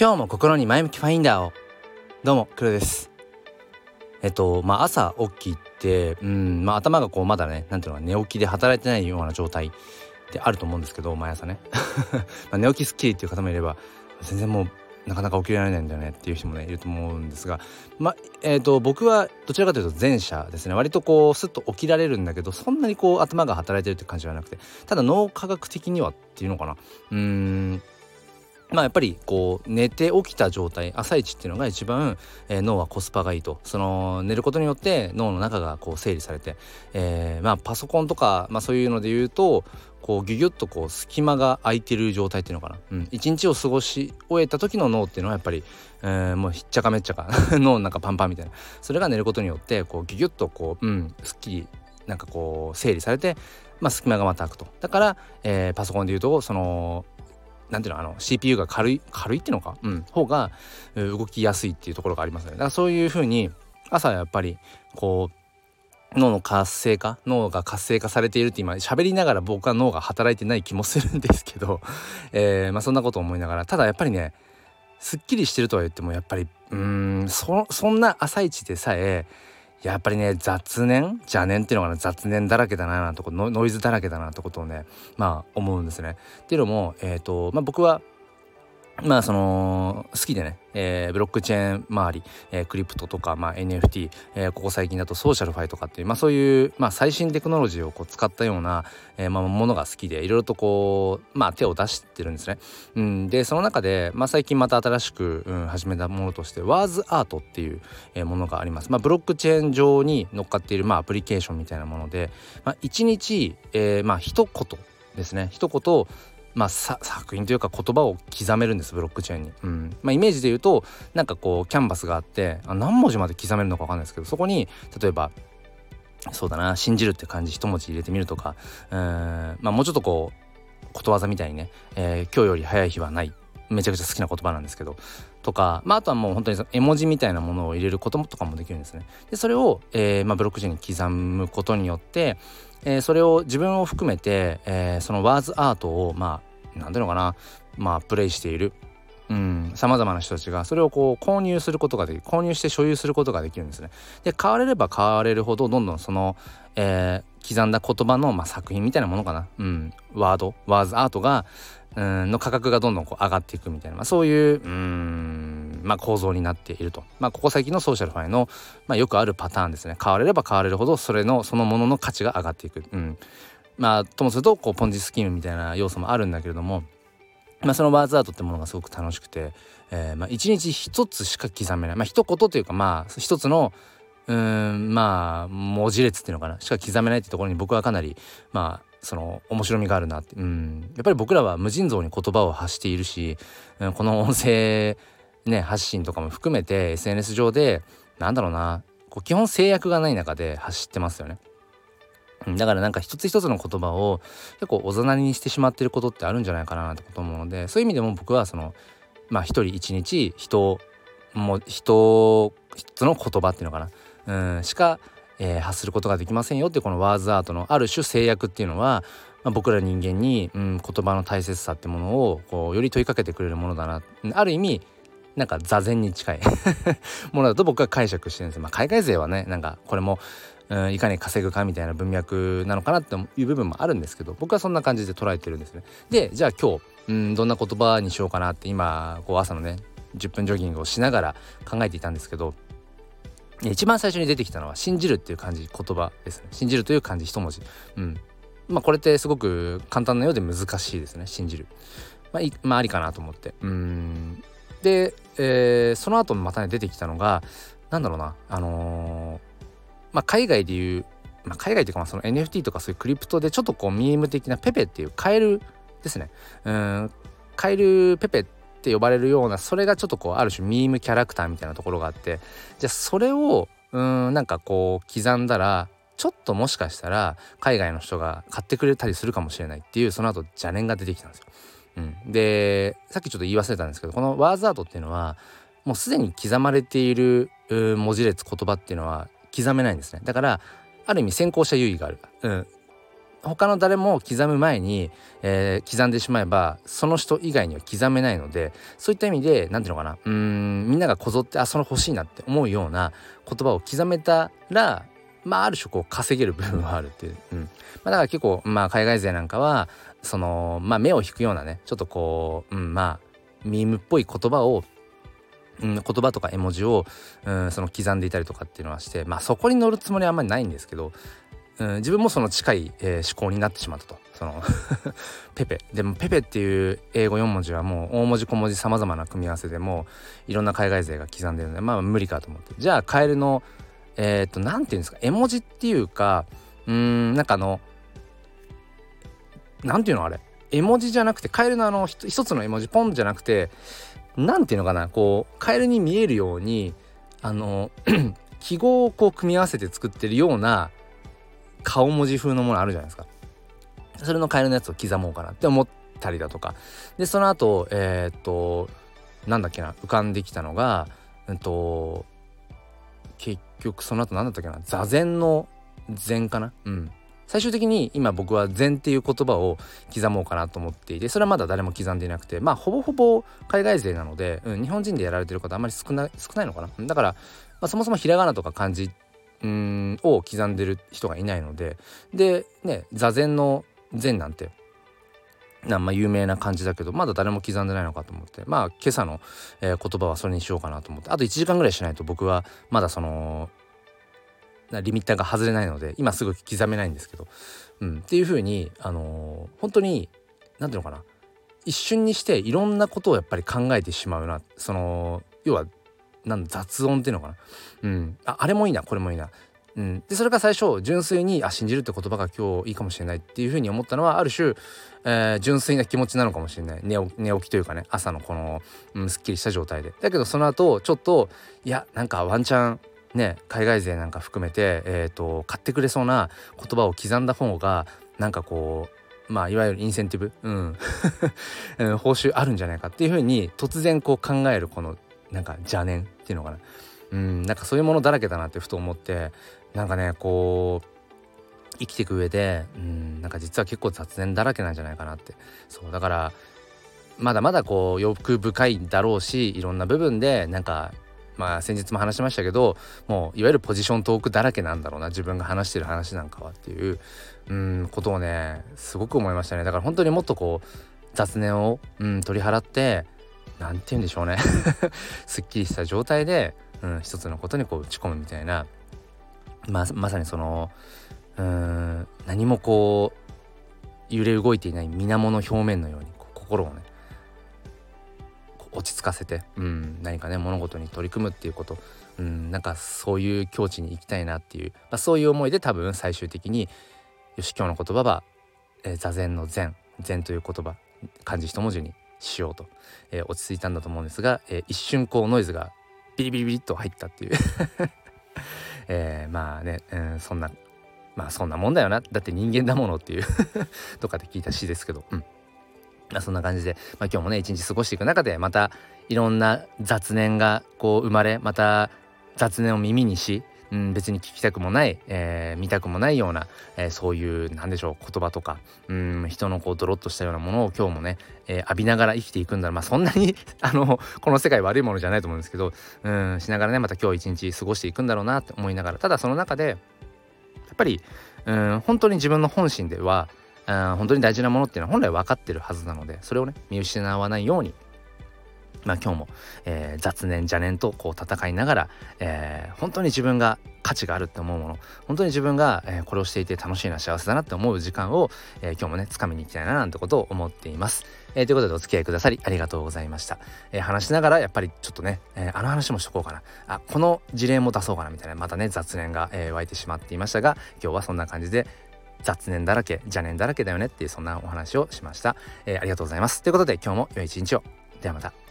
今日も心に前向きファインダーを。どうも黒です。えっとまあ朝起きてうんまあ頭がこうまだねなんていうのか寝起きで働いてないような状態であると思うんですけど毎朝ね。まあ寝起きスッキリっていう方もいれば全然もうなかなか起きられないんだよねっていう人もねいると思うんですが。まあえーと、僕はどちらかというと前者ですね。割とこうスッと起きられるんだけどそんなにこう頭が働いてるって感じはなくて。ただ脳科学的にはっていうのかな。うーん。まあやっぱりこう寝て起きた状態朝一っていうのが一番、えー、脳はコスパがいいと。その寝ることによって脳の中がこう整理されて、えー、まあパソコンとか、まあ、そういうので言うとこうギュギュッとこう隙間が空いてる状態っていうのかな、うん、一日を過ごし終えた時の脳っていうのはやっぱり、えー、もうひっちゃかめっちゃか。脳の中パンパンみたいな。それが寝ることによってこうギュギュッとこう、うん、すっきりなんかこう整理されて、まあ、隙間がまた空くと。だから、えー、パソコンで言うとそのなんていうのあの CPU が軽い軽いっていうのか、うん、方が動きやすいっていうところがありますね。だからそういうふうに朝やっぱりこう脳の活性化脳が活性化されているって今喋りながら僕は脳が働いてない気もするんですけど、えー、まあ、そんなこと思いながら。ただやっぱりねすっきりしてるとは言ってもやっぱりうんそそんな朝一でさえやっぱりね雑念？邪念っていうのがね雑念だらけだななんてことノイズだらけだなってことをねまあ思うんですね。っていうのも、えーとまあ、僕はまあその好きでね、えー、ブロックチェーン周り、えー、クリプトとか、まあ、NFT、えー、ここ最近だとソーシャルファイとかっていう、まあ、そういう、まあ、最新テクノロジーをこう使ったような、えーまあ、ものが好きでいろいろとこう、まあ、手を出してるんですね。うん、でその中で、まあ、最近また新しく、うん、始めたものとしてワーズアートっていう、えー、ものがあります。まあ、ブロックチェーン上に乗っかっている、まあ、アプリケーションみたいなもので、まあ、1日、えー、まあ一言ですね一言まあ、作品というか言葉を刻めるんですブロックチェーンに、うん。まあ、イメージで言うとなんかこうキャンバスがあってあ何文字まで刻めるのか分かんないですけどそこに例えばそうだな信じるって漢字一文字入れてみるとかうん。まあもうちょっとこうことわざみたいにね、えー、今日より早い日はない。めちゃくちゃ好きな言葉なんですけどとか、まあ、あとはもう本当に絵文字みたいなものを入れることとかもできるんですね。でそれを、えーまあ、ブロックチェーンに刻むことによってえー、それを自分を含めて、えー、そのワーズアートをまあ何ていうのかなまあプレイしているさまざまな人たちがそれをこう購入することができる購入して所有することができるんですね。で買われれば買われるほどどんどんその、えー、刻んだ言葉の、まあ、作品みたいなものかな、うん、ワード。ワーズアートがうんの価格がどんどんこう上がっていくみたいな、まあ、そういううんまあ、構造になっていると、まあ、ここ最近のソーシャルファイの、まあ、よくあるパターンですね。買われれば買われるほどそれのそのものの価値が上がっていく、うん、まあともするとこうポンジスキームみたいな要素もあるんだけれども、まあ、そのワーズアートってものがすごく楽しくて、えー、まあ一日一つしか刻めない。まあ一言というかまあ一つのうんまあ文字列っていうのかな。しか刻めないってところに僕はかなりまあその面白みがあるなって、うん、やっぱり僕らは無尽蔵に言葉を発しているし、うん、この音声、ね、発信とかも含めて SNS 上でなんだろうなこう基本制約がない中で発してますよね。だからなんか一つ一つの言葉を結構おざなりにしてしまってることってあるんじゃないかなってこと思うのでそういう意味でも僕はそのまあ一人一日人も人一つの言葉っていうのかな。うん。しかえー、発することができませんよってこのワーズアートのある種制約っていうのは、まあ、僕ら人間に、うん、言葉の大切さってものをこうより問いかけてくれるものだな。ある意味なんか座禅に近い。ものだと僕は解釈してるんですまあ、海外勢はねなんかこれも、うん、いかに稼ぐかみたいな文脈なのかなっていう部分もあるんですけど僕はそんな感じで捉えてるんですね。でじゃあ今日、うん、どんな言葉にしようかなって今こう朝のね10分ジョギングをしながら考えていたんですけど一番最初に出てきたのは信じるっていう漢字言葉ですね。信じるという漢字一文字。うん。まあこれってすごく簡単なようで難しいですね。信じる。まあ、まあ、ありかなと思って。うん。で、えー、その後またね出てきたのがなんだろうな。あのー、まあ海外でいうまあ、海外っていうかまあその NFT とかそういうクリプトでちょっとこうミーム的なペペっていうカエルですね。うん。カエルペペって呼ばれるようなそれがちょっとこうある種ミームキャラクターみたいなところがあってじゃあそれをうんなんかこう刻んだらちょっともしかしたら海外の人が買ってくれたりするかもしれないっていうその後邪念が出てきたんですよ。うん、でさっきちょっと言い忘れたんですけどこのワーズアートっていうのはもうすでに刻まれている文字列言葉っていうのは刻めないんですね。だからある意味先行者優位がある、うん、他の誰も刻む前に、えー、刻んでしまえばその人以外には刻めないのでそういった意味で何ていうのかなうんみんながこぞってあその欲しいなって思うような言葉を刻めたらまあある種こう稼げる部分はあるっていう、うん。まあ、だから結構まあ海外勢なんかはそのまあ目を引くようなねちょっとこう、うん、まあミームっぽい言葉をうん、言葉とか絵文字を、うん、その刻んでいたりとかっていうのはしてまあそこに乗るつもりはあんまりないんですけど、うん、自分もその近い、えー、思考になってしまったと。その ペペ。でもペペっていう英語4文字はもう大文字小文字さまざまな組み合わせでもいろんな海外勢が刻んでるのでまあ無理かと思ってじゃあカエルのえっ、ー、と何て言うんですか絵文字っていうかうんなんかあの何て言うのあれ。絵文字じゃなくてカエルのあの一つの絵文字ポンじゃなくて何て言うのかなこうカエルに見えるようにあの 記号をこう組み合わせて作ってるような顔文字風のものあるじゃないですか。それのカエルのやつを刻もうかなって思ったりだとか。でその後えー、っとなんだっけな浮かんできたのがうんと結局その後何だったっけな座禅の禅かな？うん。最終的に今僕は禅っていう言葉を刻もうかなと思っていてそれはまだ誰も刻んでいなくてまあほぼほぼ海外勢なので、うん、日本人でやられてる方あんまり少ない少ないのかな？だから、まあ、そもそもひらがなとか漢字うんを刻んでる人がいないのででね座禅の禅なんてなんま有名な感じだけどまだ誰も刻んでないのかと思ってまあ今朝の、えー、言葉はそれにしようかなと思ってあと1時間ぐらいしないと僕はまだそのリミッターが外れないので今すぐ刻めないんですけど、うん、っていう風にあのー、本当に何ていうのかな一瞬にしていろんなことをやっぱり考えてしまうなその要はなん雑音っていうのかな、うん、ああれもいいなこれもいいな、うん、でそれが最初純粋にあ信じるって言葉が今日いいかもしれないっていう風に思ったのはある種、えー、純粋な気持ちなのかもしれない。寝起きというかね朝のこの、うん、すっきりした状態で。だけどその後ちょっといやなんかワンチャンね海外勢なんか含めて、えーと、買ってくれそうな言葉を刻んだ方がなんかこうまあいわゆるインセンティブ、うん、報酬あるんじゃないかっていうふうに突然こう考えるこのなんか邪念っていうのかな。うんなんかそういうものだらけだなってふと思ってなんかねこう生きていく上でうんなんか実は結構雑念だらけなんじゃないかなって。そうだからまだまだこう欲深いだろうしいろんな部分でなんかまあ先日も話しましたけどもういわゆるポジショントークだらけなんだろうな自分が話してる話なんかはっていううんことをねすごく思いましたね。だから本当にもっとこう雑念を、うん、取り払って何て言うんでしょうね。すっきりした状態で、うん、一つのことにこう打ち込むみたいな。ままさにそのうん何もこう揺れ動いていない水面の表面のように心をね落ち着かせて、うん、何かね物事に取り組むっていうこと、うん、なんかそういう境地に行きたいなっていう、まあ、そういう思いで多分最終的によし今日の言葉は、えー、座禅の禅。禅という言葉漢字一文字にしようと、えー、落ち着いたんだと思うんですが、えー、一瞬こうノイズがビリビリビリっと入ったっていう。えー、まあね、うん、そんなまあそんなもんだよな。だって人間だものっていう。とかで聞いた詩ですけど。うん。まあ、そんな感じで、まあ、今日もね一日過ごしていく中でまたいろんな雑念がこう生まれまた雑念を耳にし、うん、別に聞きたくもない、えー、見たくもないような、えー、そういうなんでしょう言葉とか、うん、人のこうドロッとしたようなものを今日もね、えー、浴びながら生きていくんだまあそんなに あのこの世界悪いものじゃないと思うんですけど、うん、しながらねまた今日一日過ごしていくんだろうなって思いながらただその中でやっぱり、うん、本当に自分の本心ではあ本当に大事なものっていうのは本来分かってるはずなのでそれをね見失わないようにまあ今日も、えー、雑念邪念とこう戦いながら、えー、本当に自分が価値があるって思うもの本当に自分が、えー、これをしていて楽しいな幸せだなって思う時間を、えー、今日もね掴みに行きたいななんてことを思っています。えー、ということでお付き合いくださりありがとうございました。えー、話しながらやっぱりちょっとね、えー、あの話もしとこうかな。あこの事例も出そうかなみたいなまたね雑念が、えー、湧いてしまっていましたが今日はそんな感じで雑念だらけ邪念だらけだよねっていうそんなお話をしました、えー、ありがとうございます。ということで今日も良い一日を。ではまた。